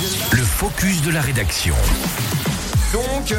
Le focus de la rédaction. Donc,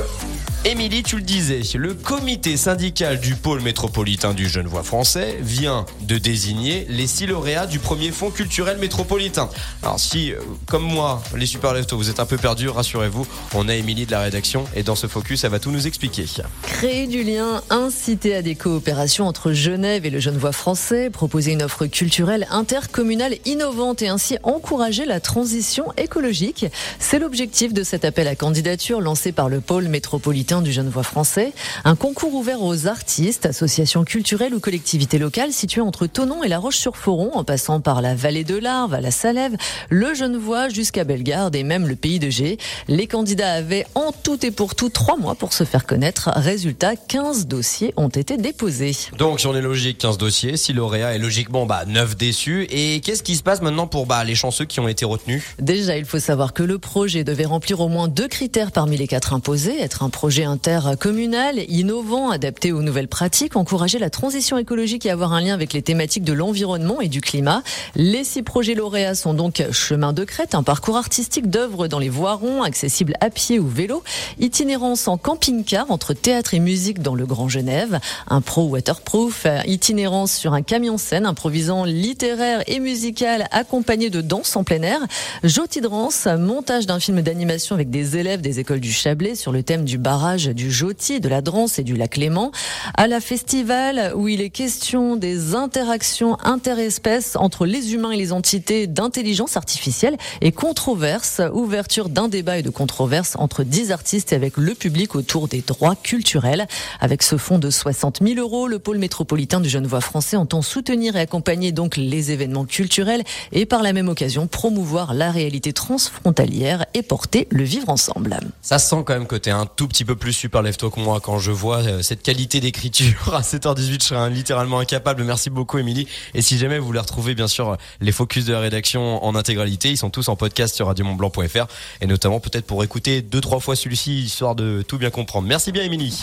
Émilie, tu le disais, le comité syndical du pôle métropolitain du Genevois français vient de désigner les six lauréats du premier fonds culturel métropolitain. Alors si, euh, comme moi, les super leftos, vous êtes un peu perdus, rassurez-vous, on a Émilie de la rédaction et dans ce focus, elle va tout nous expliquer. Créer du lien, inciter à des coopérations entre Genève et le Genevois français, proposer une offre culturelle intercommunale innovante et ainsi encourager la transition écologique. C'est l'objectif de cet appel à candidature lancé par le pôle métropolitain du Genevois français. Un concours ouvert aux artistes, associations culturelles ou collectivités locales situées entre Tonon et La Roche-sur-Foron, en passant par la vallée de l'Arve, à la Salève, le Genevois jusqu'à Bellegarde et même le pays de G. Les candidats avaient en tout et pour tout trois mois pour se faire connaître. Résultat, 15 dossiers ont été déposés. Donc, si on est logique, 15 dossiers, si lauréat est logiquement bah, 9 déçus. Et qu'est-ce qui se passe maintenant pour bah, les chanceux qui ont été retenus? Déjà, il faut savoir que le projet devait remplir au moins deux critères parmi les quatre imposés, être un projet intercommunal, innovant, adapté aux nouvelles pratiques, encourager la transition écologique et avoir un lien avec les thématiques de l'environnement et du climat. Les six projets lauréats sont donc Chemin de Crête, un parcours artistique d'œuvres dans les voies ronds, accessible à pied ou vélo, itinérance en camping-car entre théâtre et musique dans le Grand Genève, un pro waterproof, itinérance sur un camion-scène improvisant littéraire et musical accompagné de danse en plein air, Jotidrans, montage d'un film d'animation avec des élèves des écoles du Chablais sur le thème du barrage du Joty, de la Drance et du lac Léman, à la festival où il est question des interactions interespèces entre les humains et les entités d'intelligence artificielle et controverse, ouverture d'un débat et de controverse entre dix artistes et avec le public autour des droits culturels. Avec ce fonds de 60 000 euros, le pôle métropolitain du Genevois français entend soutenir et accompagner donc les événements culturels et par la même occasion promouvoir la réalité transfrontalière et porter le vivre ensemble. Ça sent quand même que t'es un tout petit peu plus super lève-toi que moi quand je vois euh, cette qualité d'écriture. À 7h18 je serais littéralement incapable. Merci beaucoup Émilie. Et si jamais vous voulez retrouver bien sûr les focus de la rédaction en intégralité ils sont tous en podcast sur radiomontblanc.fr et notamment peut-être pour écouter deux trois fois celui-ci histoire de tout bien comprendre. Merci bien Émilie